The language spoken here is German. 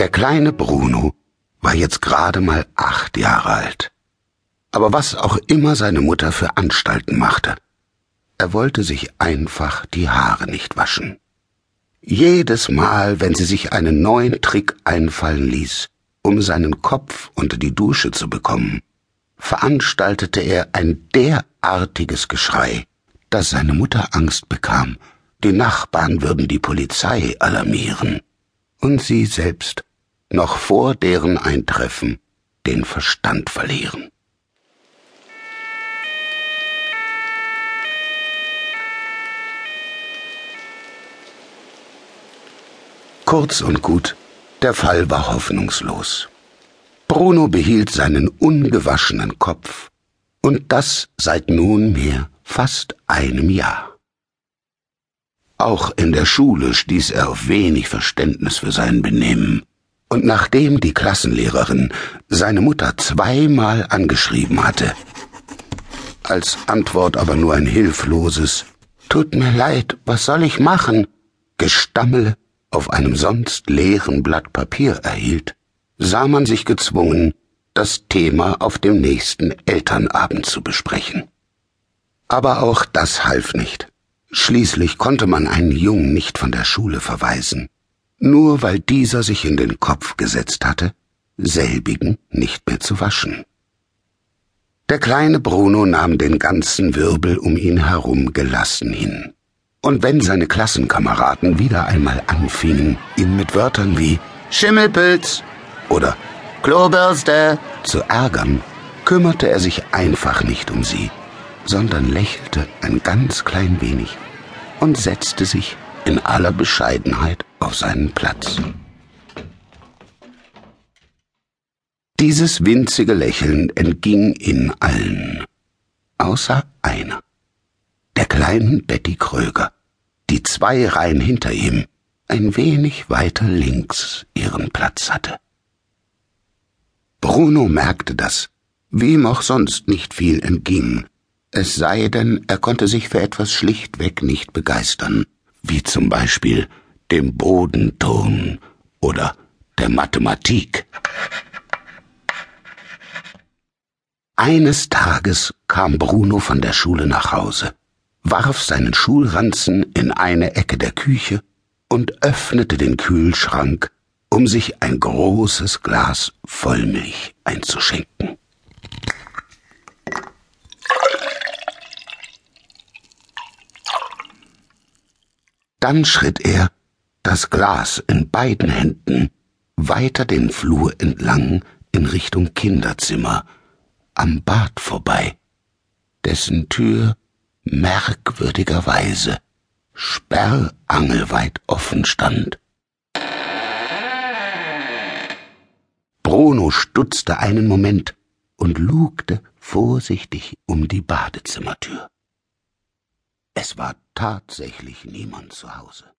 Der kleine Bruno war jetzt gerade mal acht Jahre alt. Aber was auch immer seine Mutter für Anstalten machte, er wollte sich einfach die Haare nicht waschen. Jedes Mal, wenn sie sich einen neuen Trick einfallen ließ, um seinen Kopf unter die Dusche zu bekommen, veranstaltete er ein derartiges Geschrei, dass seine Mutter Angst bekam, die Nachbarn würden die Polizei alarmieren, und sie selbst noch vor deren Eintreffen den Verstand verlieren. Kurz und gut, der Fall war hoffnungslos. Bruno behielt seinen ungewaschenen Kopf, und das seit nunmehr fast einem Jahr. Auch in der Schule stieß er auf wenig Verständnis für sein Benehmen, und nachdem die Klassenlehrerin seine Mutter zweimal angeschrieben hatte, als Antwort aber nur ein hilfloses Tut mir leid, was soll ich machen? Gestammel auf einem sonst leeren Blatt Papier erhielt, sah man sich gezwungen, das Thema auf dem nächsten Elternabend zu besprechen. Aber auch das half nicht. Schließlich konnte man einen Jungen nicht von der Schule verweisen, nur weil dieser sich in den Kopf gesetzt hatte, selbigen nicht mehr zu waschen. Der kleine Bruno nahm den ganzen Wirbel um ihn herum gelassen hin. Und wenn seine Klassenkameraden wieder einmal anfingen, ihn mit Wörtern wie Schimmelpilz oder Klobürste zu ärgern, kümmerte er sich einfach nicht um sie, sondern lächelte ein ganz klein wenig und setzte sich in aller Bescheidenheit auf seinen Platz. Dieses winzige Lächeln entging ihnen allen, außer einer der kleinen Betty Kröger, die zwei Reihen hinter ihm, ein wenig weiter links ihren Platz hatte. Bruno merkte das, wie ihm auch sonst nicht viel entging, es sei denn, er konnte sich für etwas schlichtweg nicht begeistern, wie zum Beispiel dem Bodenton oder der Mathematik. Eines Tages kam Bruno von der Schule nach Hause warf seinen Schulranzen in eine Ecke der Küche und öffnete den Kühlschrank, um sich ein großes Glas Vollmilch einzuschenken. Dann schritt er, das Glas in beiden Händen, weiter den Flur entlang in Richtung Kinderzimmer, am Bad vorbei, dessen Tür merkwürdigerweise sperrangelweit offen stand. Bruno stutzte einen Moment und lugte vorsichtig um die Badezimmertür. Es war tatsächlich niemand zu Hause.